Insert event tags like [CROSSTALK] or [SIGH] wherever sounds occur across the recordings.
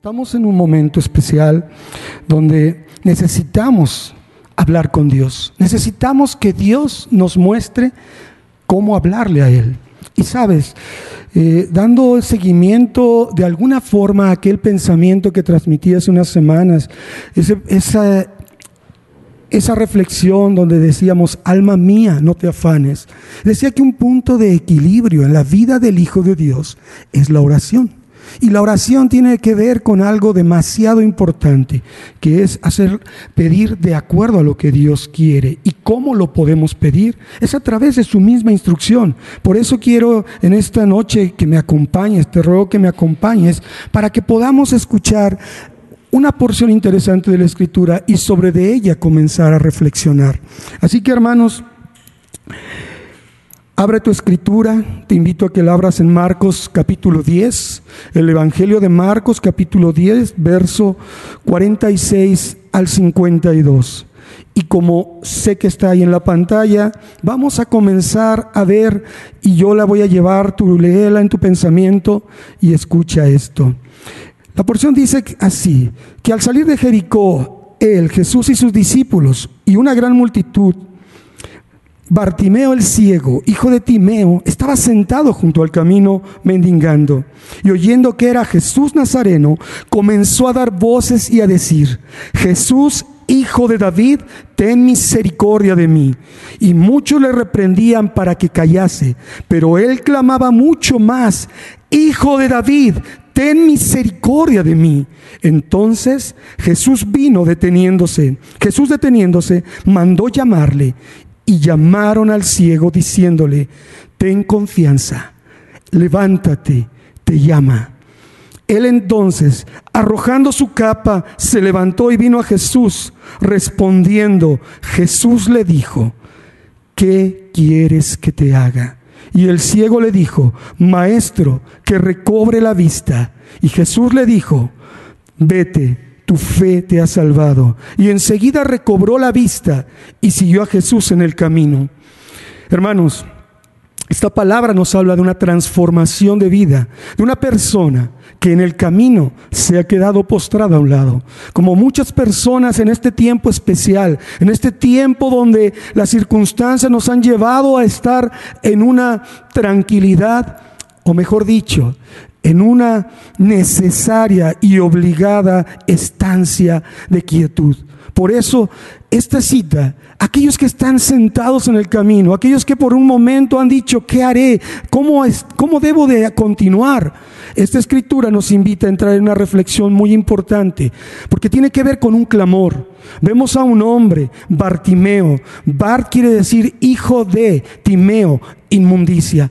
Estamos en un momento especial donde necesitamos hablar con Dios. Necesitamos que Dios nos muestre cómo hablarle a Él. Y sabes, eh, dando seguimiento de alguna forma a aquel pensamiento que transmití hace unas semanas, esa, esa reflexión donde decíamos, alma mía, no te afanes, decía que un punto de equilibrio en la vida del Hijo de Dios es la oración. Y la oración tiene que ver con algo demasiado importante, que es hacer pedir de acuerdo a lo que Dios quiere. ¿Y cómo lo podemos pedir? Es a través de su misma instrucción. Por eso quiero en esta noche que me acompañes, te ruego que me acompañes, para que podamos escuchar una porción interesante de la escritura y sobre de ella comenzar a reflexionar. Así que hermanos, Abre tu escritura, te invito a que la abras en Marcos capítulo 10, el Evangelio de Marcos capítulo 10, verso 46 al 52. Y como sé que está ahí en la pantalla, vamos a comenzar a ver y yo la voy a llevar, tú léela en tu pensamiento y escucha esto. La porción dice así, que al salir de Jericó, él, Jesús y sus discípulos y una gran multitud, Bartimeo el ciego, hijo de Timeo, estaba sentado junto al camino mendigando y oyendo que era Jesús Nazareno, comenzó a dar voces y a decir, Jesús, hijo de David, ten misericordia de mí. Y muchos le reprendían para que callase, pero él clamaba mucho más, Hijo de David, ten misericordia de mí. Entonces Jesús vino deteniéndose. Jesús deteniéndose, mandó llamarle y llamaron al ciego diciéndole, ten confianza, levántate, te llama. Él entonces, arrojando su capa, se levantó y vino a Jesús. Respondiendo, Jesús le dijo, ¿qué quieres que te haga? Y el ciego le dijo, Maestro, que recobre la vista. Y Jesús le dijo, vete tu fe te ha salvado. Y enseguida recobró la vista y siguió a Jesús en el camino. Hermanos, esta palabra nos habla de una transformación de vida, de una persona que en el camino se ha quedado postrada a un lado. Como muchas personas en este tiempo especial, en este tiempo donde las circunstancias nos han llevado a estar en una tranquilidad, o mejor dicho, en una necesaria y obligada estancia de quietud. Por eso, esta cita, aquellos que están sentados en el camino, aquellos que por un momento han dicho, ¿qué haré? ¿Cómo, es, cómo debo de continuar? Esta escritura nos invita a entrar en una reflexión muy importante, porque tiene que ver con un clamor. Vemos a un hombre, Bartimeo. Bart quiere decir hijo de Timeo, inmundicia.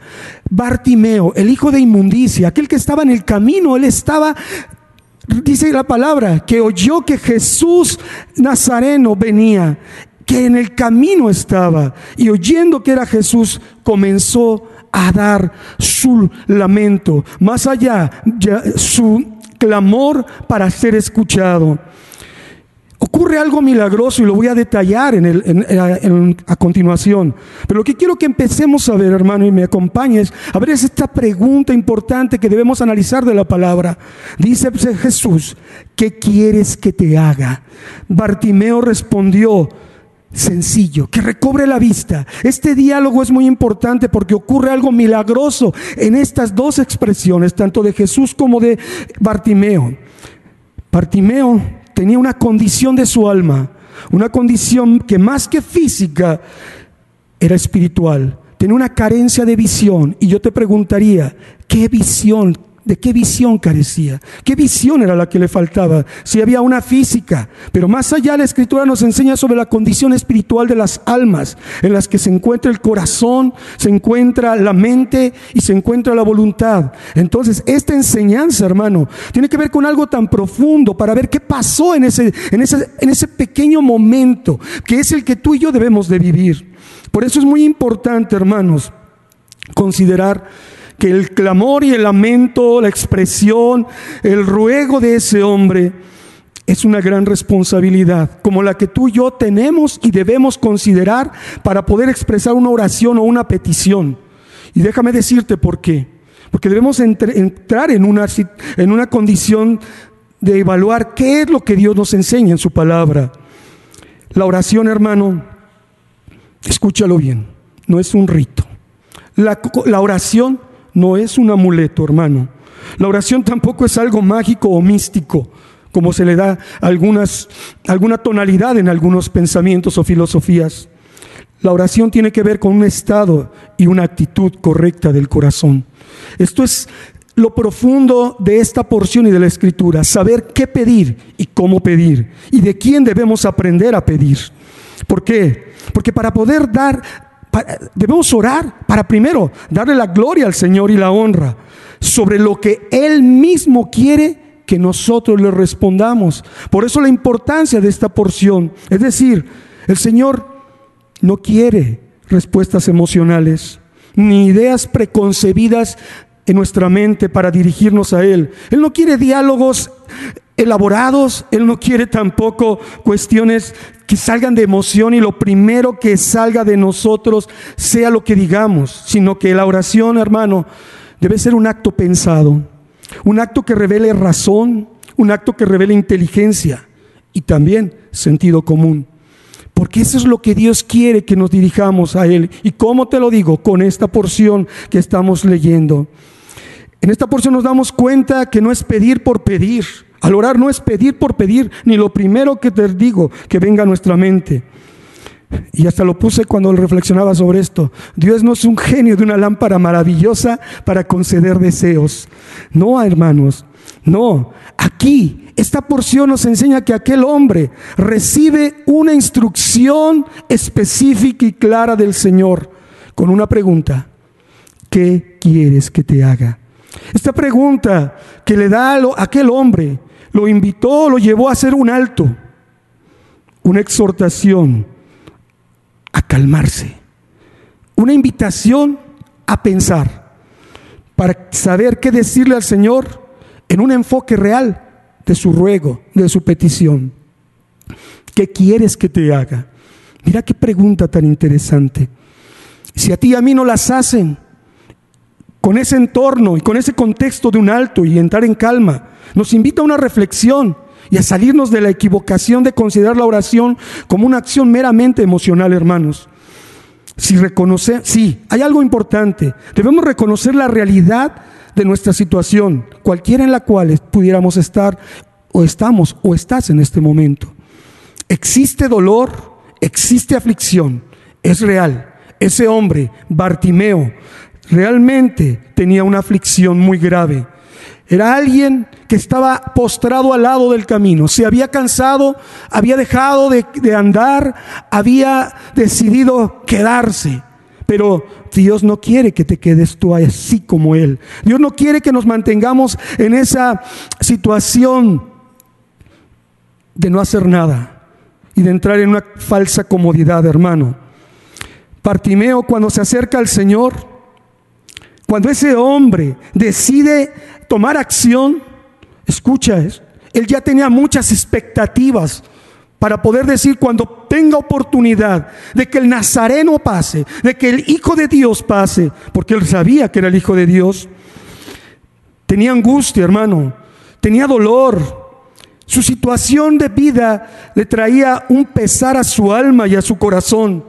Bartimeo, el hijo de inmundicia, aquel que estaba en el camino, él estaba dice la palabra, que oyó que Jesús Nazareno venía, que en el camino estaba, y oyendo que era Jesús, comenzó a dar su lamento, más allá, su clamor para ser escuchado. Ocurre algo milagroso y lo voy a detallar en a continuación. Pero lo que quiero que empecemos a ver, hermano, y me acompañes, a ver es esta pregunta importante que debemos analizar de la palabra. Dice Jesús, ¿qué quieres que te haga? Bartimeo respondió, sencillo, que recobre la vista. Este diálogo es muy importante porque ocurre algo milagroso en estas dos expresiones, tanto de Jesús como de Bartimeo. Bartimeo tenía una condición de su alma, una condición que más que física era espiritual. Tenía una carencia de visión. Y yo te preguntaría, ¿qué visión ¿De qué visión carecía? ¿Qué visión era la que le faltaba? Si había una física, pero más allá la escritura nos enseña sobre la condición espiritual de las almas, en las que se encuentra el corazón, se encuentra la mente y se encuentra la voluntad. Entonces, esta enseñanza, hermano, tiene que ver con algo tan profundo para ver qué pasó en ese, en ese, en ese pequeño momento, que es el que tú y yo debemos de vivir. Por eso es muy importante, hermanos, considerar que el clamor y el lamento, la expresión, el ruego de ese hombre es una gran responsabilidad, como la que tú y yo tenemos y debemos considerar para poder expresar una oración o una petición. Y déjame decirte por qué. Porque debemos entrar en una, en una condición de evaluar qué es lo que Dios nos enseña en su palabra. La oración, hermano, escúchalo bien, no es un rito. La, la, oración no es un amuleto, hermano. La oración tampoco es algo mágico o místico, como se le da algunas, alguna tonalidad en algunos pensamientos o filosofías. La oración tiene que ver con un estado y una actitud correcta del corazón. Esto es lo profundo de esta porción y de la escritura, saber qué pedir y cómo pedir y de quién debemos aprender a pedir. ¿Por qué? Porque para poder dar, debemos orar para primero darle la gloria al Señor y la honra sobre lo que Él mismo quiere que nosotros le respondamos. Por eso la importancia de esta porción. Es decir, el Señor no quiere respuestas emocionales, ni ideas preconcebidas en nuestra mente para dirigirnos a Él. Él no quiere diálogos elaborados, Él no quiere tampoco cuestiones que salgan de emoción y lo primero que salga de nosotros sea lo que digamos, sino que la oración, hermano, debe ser un acto pensado, un acto que revele razón, un acto que revele inteligencia y también sentido común. Porque eso es lo que Dios quiere que nos dirijamos a Él. ¿Y cómo te lo digo? Con esta porción que estamos leyendo. En esta porción nos damos cuenta que no es pedir por pedir. Al orar no es pedir por pedir, ni lo primero que te digo que venga a nuestra mente. Y hasta lo puse cuando reflexionaba sobre esto. Dios no es un genio de una lámpara maravillosa para conceder deseos. No, hermanos. No. Aquí esta porción nos enseña que aquel hombre recibe una instrucción específica y clara del Señor con una pregunta. ¿Qué quieres que te haga? Esta pregunta que le da a aquel hombre lo invitó, lo llevó a hacer un alto, una exhortación a calmarse, una invitación a pensar para saber qué decirle al Señor en un enfoque real de su ruego, de su petición. ¿Qué quieres que te haga? Mira qué pregunta tan interesante. Si a ti y a mí no las hacen, con ese entorno y con ese contexto de un alto y entrar en calma, nos invita a una reflexión y a salirnos de la equivocación de considerar la oración como una acción meramente emocional, hermanos. Si reconocer, sí, hay algo importante. Debemos reconocer la realidad de nuestra situación, cualquiera en la cual pudiéramos estar o estamos o estás en este momento. Existe dolor, existe aflicción, es real. Ese hombre, Bartimeo, realmente tenía una aflicción muy grave. Era alguien que estaba postrado al lado del camino, se había cansado, había dejado de, andar, había decidido quedarse. Pero Dios no quiere que te quedes tú así como Él. Dios no quiere que nos mantengamos en esa situación de no hacer nada y de entrar en una falsa comodidad, hermano. Partimeo cuando se acerca al Señor, cuando ese hombre decide tomar acción, escucha, él ya tenía muchas expectativas para poder decir cuando tenga oportunidad de que el Nazareno pase, de que el Hijo de Dios pase, porque él sabía que era el Hijo de Dios. Tenía angustia, hermano, tenía dolor. Su situación de vida le traía un pesar a su alma y a su corazón.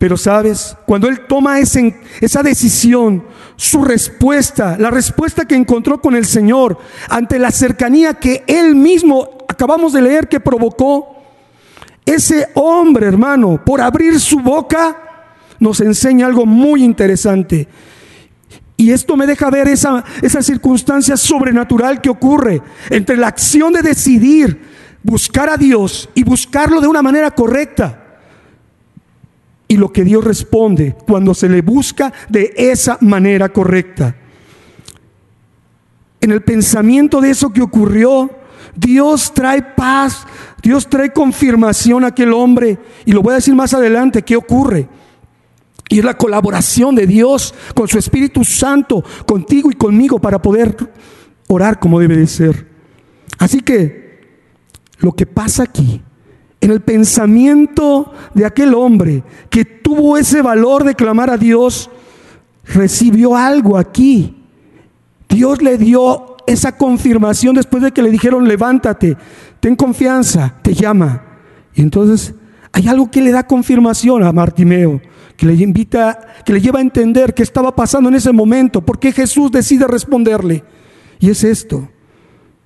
Pero sabes, cuando él toma esa decisión, su respuesta, la respuesta que encontró con el Señor ante la cercanía que él mismo, acabamos de leer, que provocó, ese hombre, hermano, por abrir su boca, nos enseña algo muy interesante. Y esto me deja ver esa, esa circunstancia sobrenatural que ocurre entre la acción de decidir buscar a Dios y buscarlo de una manera correcta y lo que Dios responde cuando se le busca de esa manera correcta. En el pensamiento de eso que ocurrió, Dios trae paz, Dios trae confirmación a aquel hombre. Y lo voy a decir más adelante, ¿qué ocurre? Y es la colaboración de Dios con su Espíritu Santo, contigo y conmigo, para poder orar como debe de ser. Así que lo que pasa aquí en el pensamiento de aquel hombre que tuvo ese valor de clamar a Dios, recibió algo aquí. Dios le dio esa confirmación después de que le dijeron, levántate, ten confianza, te llama. Y entonces hay algo que le da confirmación a Martimeo, que le invita, que le lleva a entender qué estaba pasando en ese momento, por qué Jesús decide responderle. Y es esto.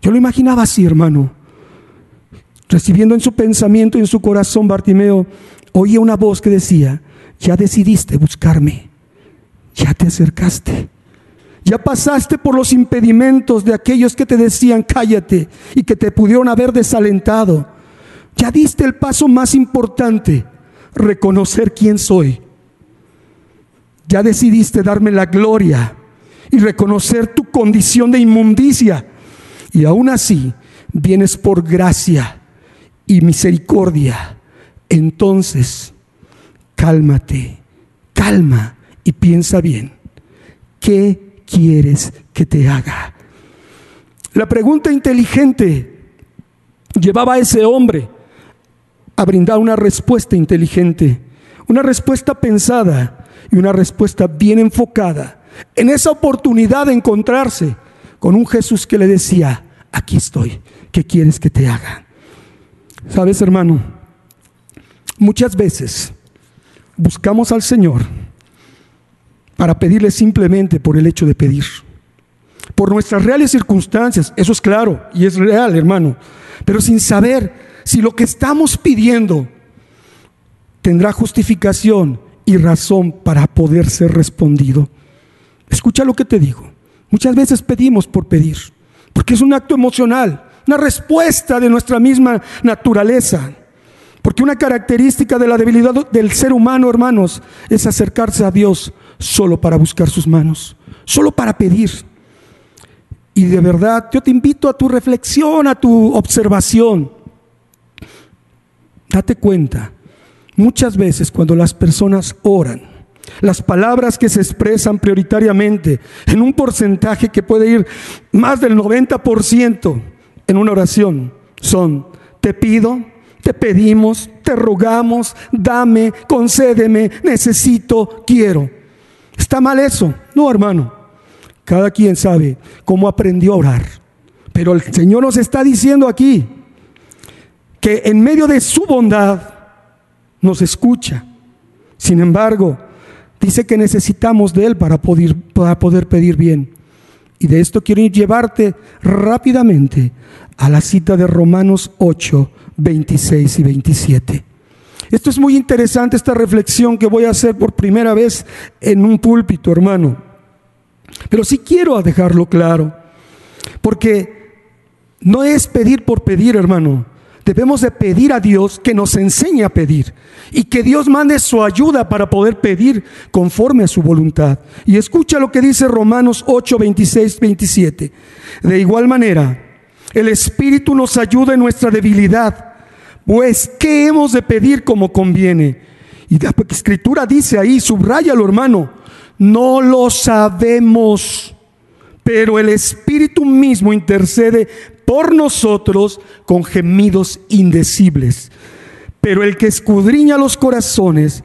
Yo lo imaginaba así, hermano. Recibiendo en su pensamiento y en su corazón, Bartimeo oía una voz que decía, ya decidiste buscarme, ya te acercaste, ya pasaste por los impedimentos de aquellos que te decían cállate y que te pudieron haber desalentado. Ya diste el paso más importante, reconocer quién soy. Ya decidiste darme la gloria y reconocer tu condición de inmundicia. Y aún así vienes por gracia y misericordia. Entonces, cálmate, calma y piensa bien. ¿Qué quieres que te haga? La pregunta inteligente llevaba a ese hombre a brindar una respuesta inteligente, una respuesta pensada y una respuesta bien enfocada en esa oportunidad de encontrarse con un Jesús que le decía, aquí estoy, ¿qué quieres que te haga? Sabes, hermano, muchas veces buscamos al Señor para pedirle simplemente por el hecho de pedir. Por nuestras reales circunstancias, eso es claro y es real, hermano, pero sin saber si lo que estamos pidiendo tendrá justificación y razón para poder ser respondido. Escucha lo que te digo. Muchas veces pedimos por pedir, porque es un acto emocional, una respuesta de nuestra misma naturaleza. Porque una característica de la debilidad del ser humano, hermanos, es acercarse a Dios solo para buscar sus manos, solo para pedir. Y de verdad, yo te invito a tu reflexión, a tu observación. Date cuenta, muchas veces cuando las personas oran, las palabras que se expresan prioritariamente en un porcentaje que puede ir más del 90% en una oración son, te pido, te pedimos, te rogamos, dame, concédeme, necesito, quiero. ¿Está mal eso? No, hermano. Cada quien sabe cómo aprendió a orar. Pero el Señor nos está diciendo aquí que en medio de su bondad nos escucha. Sin embargo, dice que necesitamos de Él para poder, para poder pedir bien. Y de esto quiero llevarte rápidamente a la cita de Romanos 8, 26 y 27. Esto es muy interesante, esta reflexión que voy a hacer por primera vez en un púlpito, hermano. Pero sí quiero dejarlo claro, porque no es pedir por pedir, hermano. Debemos de pedir a Dios que nos enseñe a pedir y que Dios mande su ayuda para poder pedir conforme a su voluntad. Y escucha lo que dice Romanos 8, 26, 27. De igual manera, el Espíritu nos ayuda en nuestra debilidad pues, ¿qué hemos de pedir como conviene? Y la escritura dice ahí, subrayalo hermano, no lo sabemos, pero el Espíritu mismo intercede por nosotros con gemidos indecibles. Pero el que escudriña los corazones,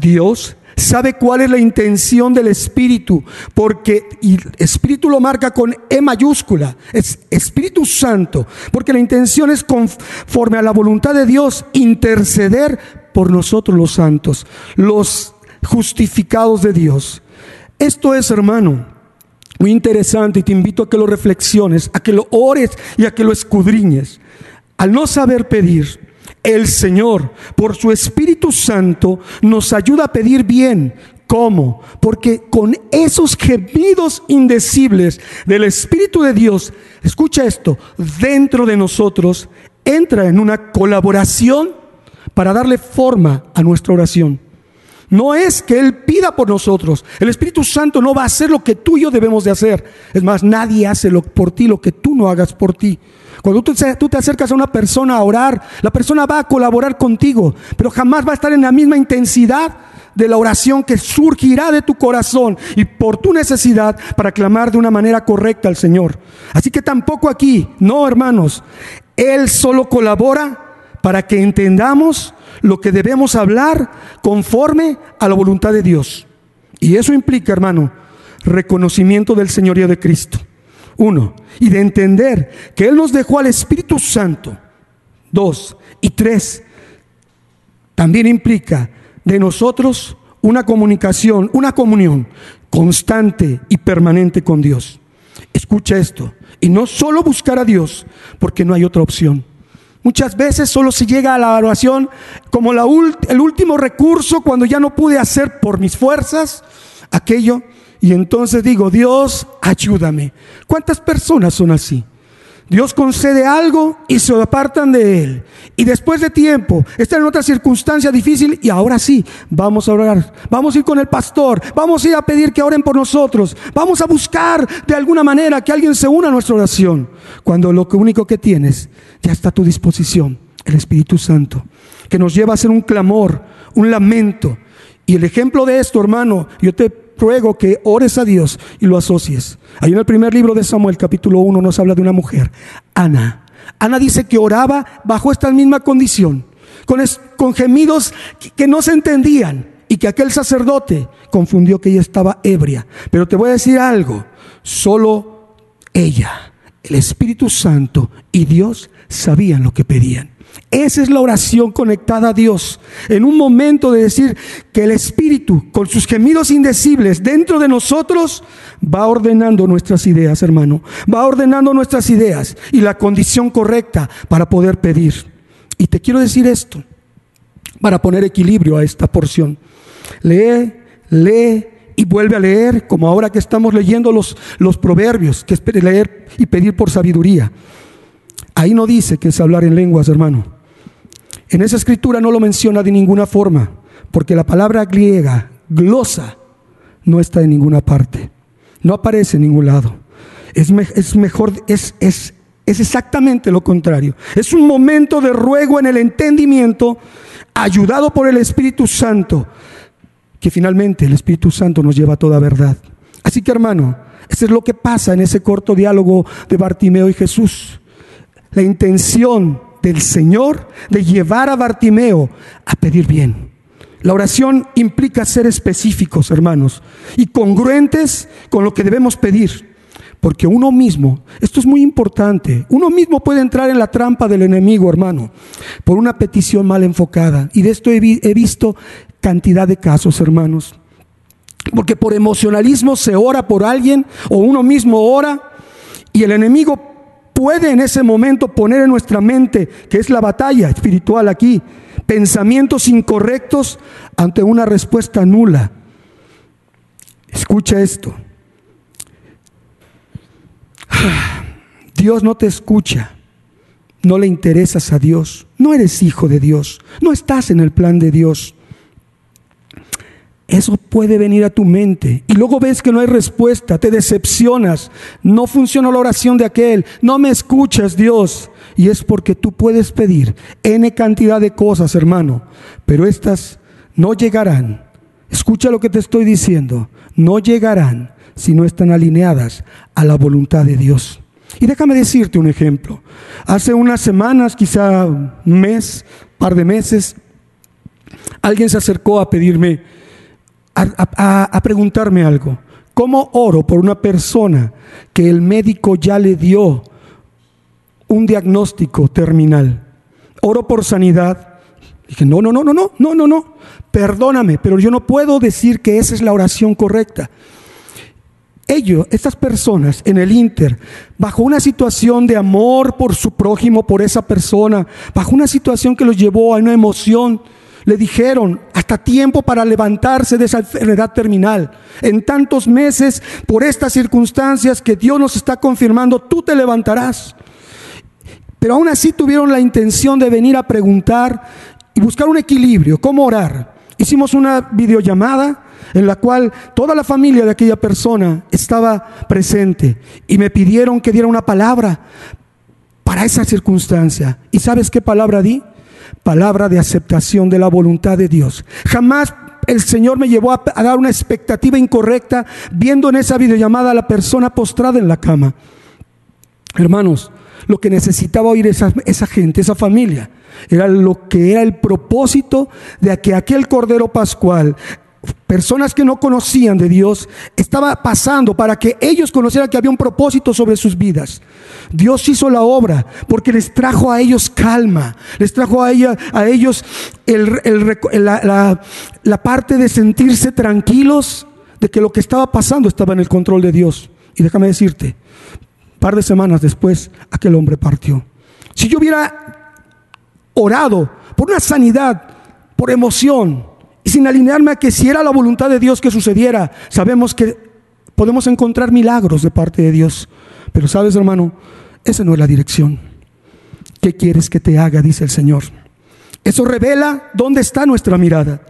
Dios sabe cuál es la intención del Espíritu, porque y Espíritu lo marca con E mayúscula, es Espíritu Santo, porque la intención es conforme a la voluntad de Dios interceder por nosotros los santos, los justificados de Dios. Esto es, hermano, muy interesante y te invito a que lo reflexiones, a que lo ores y a que lo escudriñes. Al no saber pedir, el Señor, por su Espíritu Santo, nos ayuda a pedir bien. ¿Cómo? Porque con esos gemidos indecibles del Espíritu de Dios, escucha esto, dentro de nosotros entra en una colaboración para darle forma a nuestra oración. No es que Él pida por nosotros. El Espíritu Santo no va a hacer lo que tú y yo debemos de hacer. Es más, nadie hace por ti lo que tú no hagas por ti. Cuando tú, tú te acercas a una persona a orar, la persona va a colaborar contigo, pero jamás va a estar en la misma intensidad de la oración que surgirá de tu corazón y por tu necesidad para clamar de una manera correcta al Señor. Así que tampoco aquí, no hermanos, Él solo colabora para que entendamos lo que debemos hablar conforme a la voluntad de Dios. Y eso implica, hermano, reconocimiento del señorío de Cristo Uno, y de entender que Él nos dejó al Espíritu Santo. Dos, y tres, también implica de nosotros una comunicación, una comunión constante y permanente con Dios. Escucha esto, y no solo buscar a Dios, porque no hay otra opción. Muchas veces solo se llega a la oración como el último recurso cuando ya no pude hacer por mis fuerzas aquello. Y entonces digo, Dios, ayúdame. ¿Cuántas personas son así? Dios concede algo y se apartan de Él. Y después de tiempo, están en otra circunstancia difícil y ahora sí, vamos a orar. Vamos a ir con el pastor. Vamos a ir a pedir que oren por nosotros. Vamos a buscar de alguna manera que alguien se una a nuestra oración. Cuando lo único que tienes ya está a tu disposición, el Espíritu Santo, que nos lleva a hacer un clamor, un lamento. Y el ejemplo de esto, hermano, yo te ruego que ores a Dios y lo asocies. Ahí en el primer libro de Samuel, capítulo 1, nos habla de una mujer, Ana. Ana dice que oraba bajo esta misma condición, con, con gemidos que no se entendían y que aquel sacerdote confundió que ella estaba ebria. Pero te voy a decir algo, solo ella, el Espíritu Santo y Dios sabían lo que pedían. Esa es la oración conectada a Dios. En un momento de decir que el Espíritu, con sus gemidos indecibles dentro de nosotros, va ordenando nuestras ideas, hermano. Va ordenando nuestras ideas y la condición correcta para poder pedir. Y te quiero decir esto, para poner equilibrio a esta porción. Lee, lee y vuelve a leer, como ahora que estamos leyendo los, los proverbios, que es leer y pedir por sabiduría. Ahí no dice que es hablar en lenguas, hermano. En esa escritura no lo menciona de ninguna forma, porque la palabra griega, glosa, no está en ninguna parte. No aparece en ningún lado. Es, mejor, es, es, es exactamente lo contrario. Es un momento de ruego en el entendimiento, ayudado por el Espíritu Santo, que finalmente el Espíritu Santo nos lleva a toda verdad. Así que hermano, eso es lo que pasa en ese corto diálogo de Bartimeo y Jesús la intención del Señor de llevar a Bartimeo a pedir bien. La oración implica ser específicos, hermanos, y congruentes con lo que debemos pedir. Porque uno mismo, esto es muy importante, uno mismo puede entrar en la trampa del enemigo, hermano, por una petición mal enfocada. Y de esto he, he visto cantidad de casos, hermanos. Porque por emocionalismo se ora por alguien o uno mismo ora y el enemigo puede en ese momento poner en nuestra mente, que es la batalla espiritual aquí, pensamientos incorrectos ante una respuesta nula. Escucha esto. [SIGHS] Dios no te escucha, no le interesas a Dios, no eres hijo de Dios, no estás en el plan de Dios. Eso puede venir a tu mente y luego ves que no hay respuesta, te decepcionas, no funciona la oración de aquel, no me escuchas Dios. Y es porque tú puedes pedir N cantidad de cosas, hermano, pero estas no llegarán. Escucha lo que te estoy diciendo, no llegarán si no están alineadas a la voluntad de Dios. Y déjame decirte un ejemplo. Hace unas semanas, quizá un mes, par de meses, alguien se acercó a pedirme a, preguntarme algo. ¿Cómo oro por una persona que el médico ya le dio un diagnóstico terminal? Oro por sanidad. Dije, no, no, no, no, no, no, no, no. Perdóname, pero yo no puedo decir que esa es la oración correcta. Ellos, estas personas en el Inter, bajo una situación de amor por su prójimo, por esa persona, bajo una situación que los llevó a una emoción, le dijeron, hasta tiempo para levantarse de esa enfermedad terminal. En tantos meses, por estas circunstancias que Dios nos está confirmando, tú te levantarás. Pero aún así tuvieron la intención de venir a preguntar y buscar un equilibrio, cómo orar. Hicimos una videollamada en la cual toda la familia de aquella persona estaba presente y me pidieron que diera una palabra para esa circunstancia. ¿Y sabes qué palabra di? Palabra de aceptación de la voluntad de Dios. Jamás el Señor me llevó a, dar una expectativa incorrecta viendo en esa videollamada a la persona postrada en la cama. Hermanos, lo que necesitaba oír esa, esa gente, esa familia, era lo que era el propósito de que aquel Cordero Pascual personas que no conocían de Dios, estaba pasando para que ellos conocieran que había un propósito sobre sus vidas. Dios hizo la obra porque les trajo a ellos calma, les trajo a, a ellos la, la parte de sentirse tranquilos de que lo que estaba pasando estaba en el control de Dios. Y déjame decirte, un par de semanas después, aquel hombre partió. Si yo hubiera orado por una sanidad, por emoción, sin alinearme a que si era la voluntad de Dios que sucediera, sabemos que podemos encontrar milagros de parte de Dios. Pero sabes, hermano, esa no es la dirección. ¿Qué quieres que te haga? Dice el Señor. Eso revela dónde está nuestra mirada.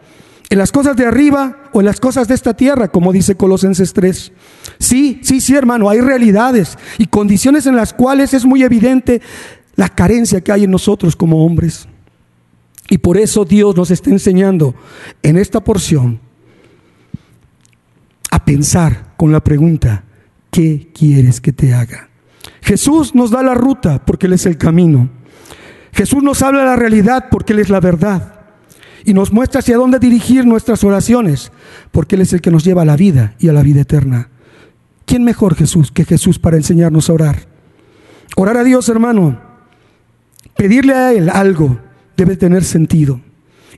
En las cosas de arriba o en las cosas de esta tierra, como dice Colosenses 3. Sí, sí, sí, hermano, hay realidades y condiciones en las cuales es muy evidente la carencia que hay en nosotros como hombres. Y por eso Dios nos está enseñando en esta porción a pensar con la pregunta, ¿qué quieres que te haga? Jesús nos da la ruta porque Él es el camino. Jesús nos habla la realidad porque Él es la verdad. Y nos muestra hacia dónde dirigir nuestras oraciones porque Él es el que nos lleva a la vida y a la vida eterna. ¿Quién mejor Jesús que Jesús para enseñarnos a orar? Orar a Dios, hermano. Pedirle a Él algo debe tener sentido.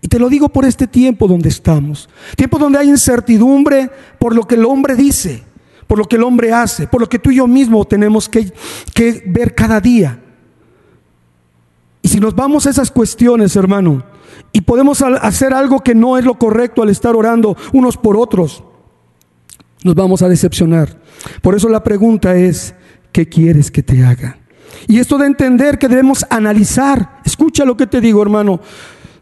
Y te lo digo por este tiempo donde estamos. Tiempo donde hay incertidumbre por lo que el hombre dice, por lo que el hombre hace, por lo que tú y yo mismo tenemos que, que ver cada día. Y si nos vamos a esas cuestiones, hermano, y podemos hacer algo que no es lo correcto al estar orando unos por otros, nos vamos a decepcionar. Por eso la pregunta es, ¿qué quieres que te haga? Y esto de entender que debemos analizar, escucha lo que te digo hermano,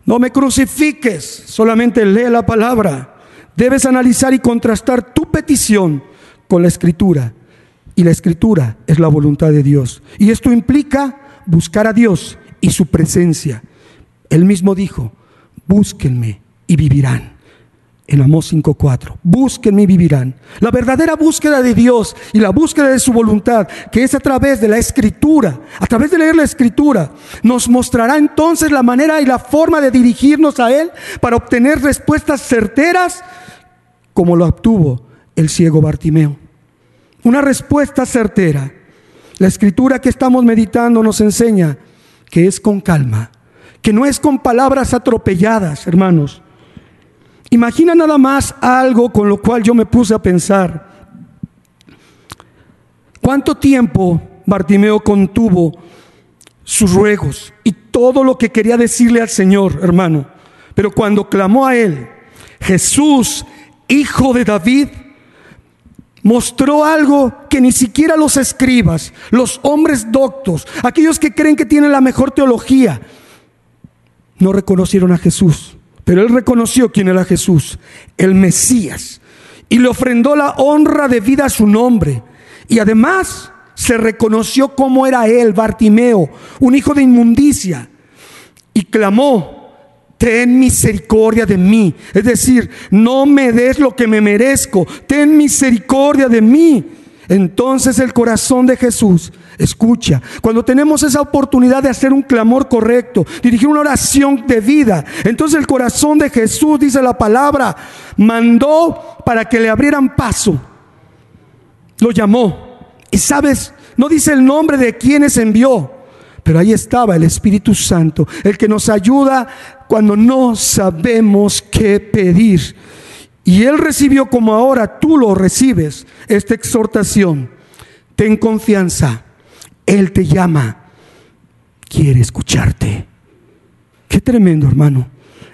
no me crucifiques, solamente lee la palabra. Debes analizar y contrastar tu petición con la escritura. Y la escritura es la voluntad de Dios. Y esto implica buscar a Dios y su presencia. Él mismo dijo, búsquenme y vivirán en Amós 5.4. Búsquenme y vivirán. La verdadera búsqueda de Dios y la búsqueda de su voluntad, que es a través de la escritura, a través de leer la escritura, nos mostrará entonces la manera y la forma de dirigirnos a Él para obtener respuestas certeras como lo obtuvo el ciego Bartimeo. Una respuesta certera. La escritura que estamos meditando nos enseña que es con calma, que no es con palabras atropelladas, hermanos Imagina nada más algo con lo cual yo me puse a pensar. ¿Cuánto tiempo Bartimeo contuvo sus ruegos y todo lo que quería decirle al Señor, hermano? Pero cuando clamó a él, Jesús, hijo de David, mostró algo que ni siquiera los escribas, los hombres doctos, aquellos que creen que tienen la mejor teología, no reconocieron a Jesús. Pero él reconoció quién era Jesús, el Mesías, y le ofrendó la honra de vida a su nombre. Y además se reconoció cómo era él, Bartimeo, un hijo de inmundicia, y clamó, ten misericordia de mí. Es decir, no me des lo que me merezco, ten misericordia de mí. Entonces el corazón de Jesús escucha. Cuando tenemos esa oportunidad de hacer un clamor correcto, dirigir una oración de vida, entonces el corazón de Jesús, dice la palabra, mandó para que le abrieran paso. Lo llamó. Y sabes, no dice el nombre de quienes envió, pero ahí estaba el Espíritu Santo, el que nos ayuda cuando no sabemos qué pedir. Y él recibió como ahora tú lo recibes, esta exhortación. Ten confianza, Él te llama, quiere escucharte. Qué tremendo, hermano.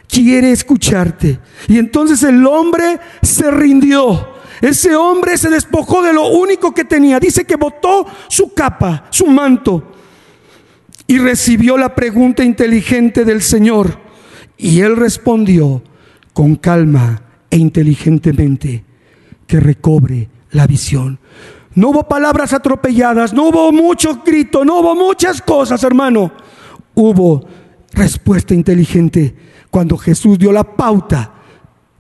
Quiere escucharte. Y entonces el hombre se rindió. Ese hombre se despojó de lo único que tenía. Dice que botó su capa, su manto. Y recibió la pregunta inteligente del Señor. Y él respondió con calma e inteligentemente que recobre la visión. No hubo palabras atropelladas, no hubo mucho grito, no hubo muchas cosas, hermano. Hubo respuesta inteligente cuando Jesús dio la pauta.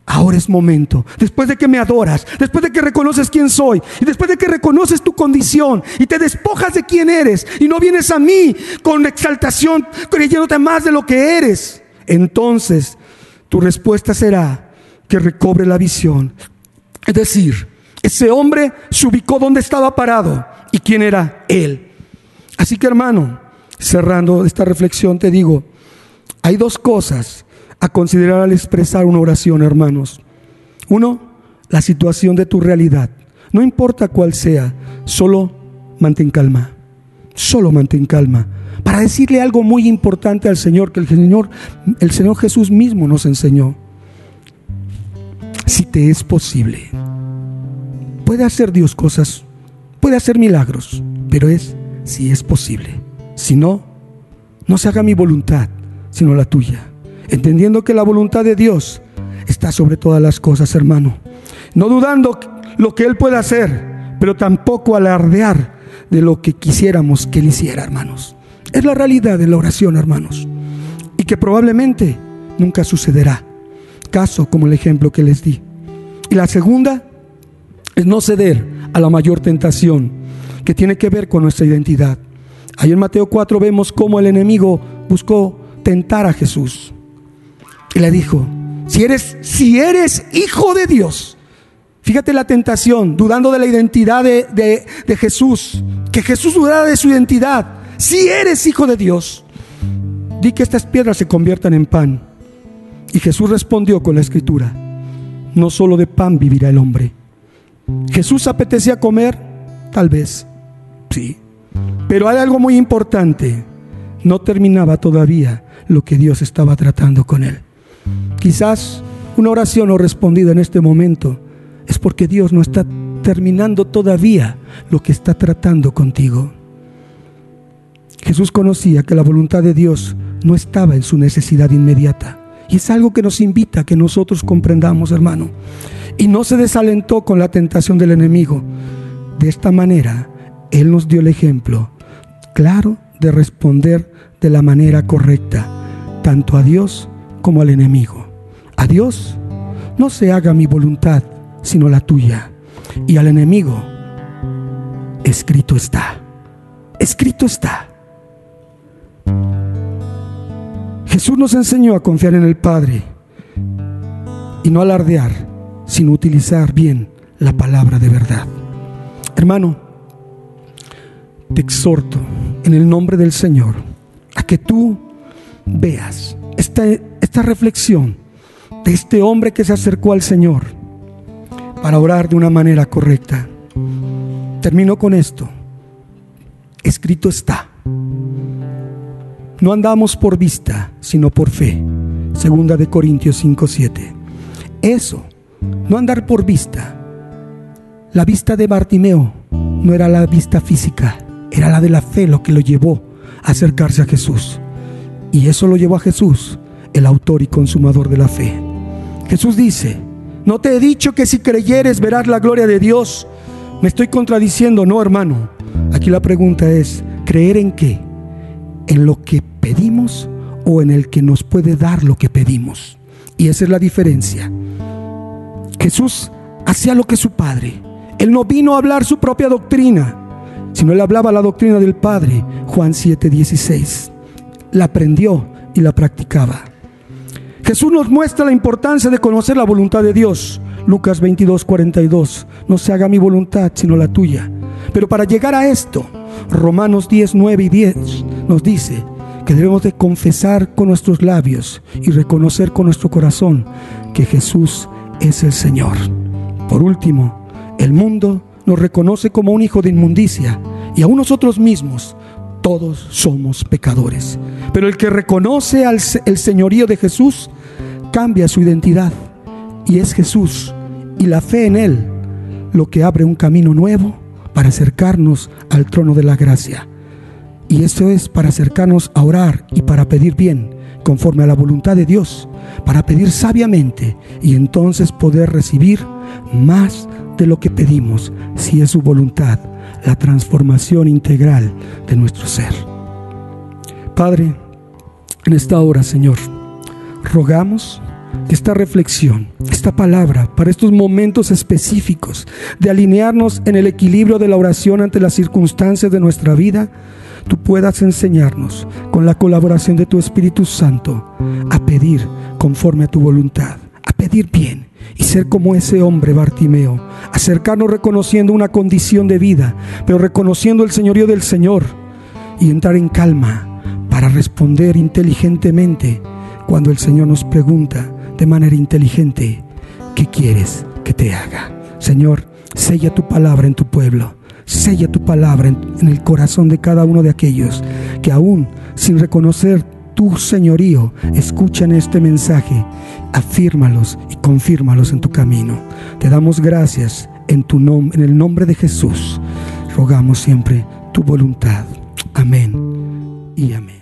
Ahora es momento. Después de que me adoras, después de que reconoces quién soy, y después de que reconoces tu condición y te despojas de quién eres y no vienes a mí con exaltación creyéndote más de lo que eres, entonces tu respuesta será, que recobre la visión. Es decir, ese hombre se ubicó donde estaba parado y quién era él. Así que hermano, cerrando esta reflexión, te digo, hay dos cosas a considerar al expresar una oración, hermanos. Uno, la situación de tu realidad. No importa cuál sea, solo mantén calma. Solo mantén calma. Para decirle algo muy importante al Señor, que el Señor, el Señor Jesús mismo nos enseñó. Si te es posible, puede hacer Dios cosas, puede hacer milagros, pero es si es posible. Si no, no se haga mi voluntad, sino la tuya. Entendiendo que la voluntad de Dios está sobre todas las cosas, hermano. No dudando lo que Él pueda hacer, pero tampoco alardear de lo que quisiéramos que Él hiciera, hermanos. Es la realidad de la oración, hermanos. Y que probablemente nunca sucederá. Caso como el ejemplo que les di. Y la segunda es no ceder a la mayor tentación que tiene que ver con nuestra identidad. Ahí en Mateo 4 vemos cómo el enemigo buscó tentar a Jesús. Y le dijo, si eres, si eres hijo de Dios, fíjate la tentación, dudando de la identidad de, de Jesús, que Jesús dudara de su identidad. Si eres hijo de Dios, di que estas piedras se conviertan en pan. Y Jesús respondió con la escritura, no solo de pan vivirá el hombre. Jesús apetecía comer, tal vez, sí. Pero hay algo muy importante, no terminaba todavía lo que Dios estaba tratando con él. Quizás una oración no respondida en este momento es porque Dios no está terminando todavía lo que está tratando contigo. Jesús conocía que la voluntad de Dios no estaba en su necesidad inmediata. Y es algo que nos invita a que nosotros comprendamos, hermano. Y no se desalentó con la tentación del enemigo. De esta manera, Él nos dio el ejemplo claro de responder de la manera correcta, tanto a Dios como al enemigo. A Dios, no se haga mi voluntad, sino la tuya. Y al enemigo, escrito está. Escrito está. Jesús nos enseñó a confiar en el Padre y no alardear, sino utilizar bien la palabra de verdad. Hermano, te exhorto en el nombre del Señor a que tú veas esta, esta reflexión de este hombre que se acercó al Señor para orar de una manera correcta. Termino con esto. Escrito está. No andamos por vista, sino por fe. Segunda de Corintios 5:7. Eso, no andar por vista. La vista de Bartimeo no era la vista física, era la de la fe lo que lo llevó a acercarse a Jesús. Y eso lo llevó a Jesús, el autor y consumador de la fe. Jesús dice, no te he dicho que si creyeres verás la gloria de Dios. Me estoy contradiciendo, no hermano. Aquí la pregunta es, ¿creer en qué? ¿En lo que pedimos o en el que nos puede dar lo que pedimos? Y esa es la diferencia. Jesús hacía lo que su Padre. Él no vino a hablar su propia doctrina, sino él hablaba la doctrina del Padre, Juan 7:16. La aprendió y la practicaba. Jesús nos muestra la importancia de conocer la voluntad de Dios. Lucas 22:42. No se haga mi voluntad, sino la tuya. Pero para llegar a esto, Romanos 10, 9 y 10 nos dice que debemos de confesar con nuestros labios y reconocer con nuestro corazón que Jesús es el Señor. Por último, el mundo nos reconoce como un hijo de inmundicia y aún nosotros mismos, todos somos pecadores. Pero el que reconoce al, el señorío de Jesús cambia su identidad y es Jesús y la fe en Él lo que abre un camino nuevo para acercarnos al trono de la gracia. Y esto es para acercarnos a orar y para pedir bien, conforme a la voluntad de Dios, para pedir sabiamente y entonces poder recibir más de lo que pedimos, si es su voluntad, la transformación integral de nuestro ser. Padre, en esta hora, Señor, rogamos que esta reflexión, esta palabra, para estos momentos específicos de alinearnos en el equilibrio de la oración ante las circunstancias de nuestra vida, tú puedas enseñarnos, con la colaboración de tu Espíritu Santo, a pedir conforme a tu voluntad, a pedir bien y ser como ese hombre Bartimeo, acercarnos reconociendo una condición de vida, pero reconociendo el señorío del Señor y entrar en calma para responder inteligentemente cuando el Señor nos pregunta de manera inteligente, ¿qué quieres que te haga? Señor, sella tu palabra en tu pueblo, sella tu palabra en, el corazón de cada uno de aquellos que aún sin reconocer tu señorío escuchan este mensaje, afírmalos y confírmalos en tu camino. Te damos gracias en tu nombre, en el nombre de Jesús. Rogamos siempre tu voluntad. Amén y amén.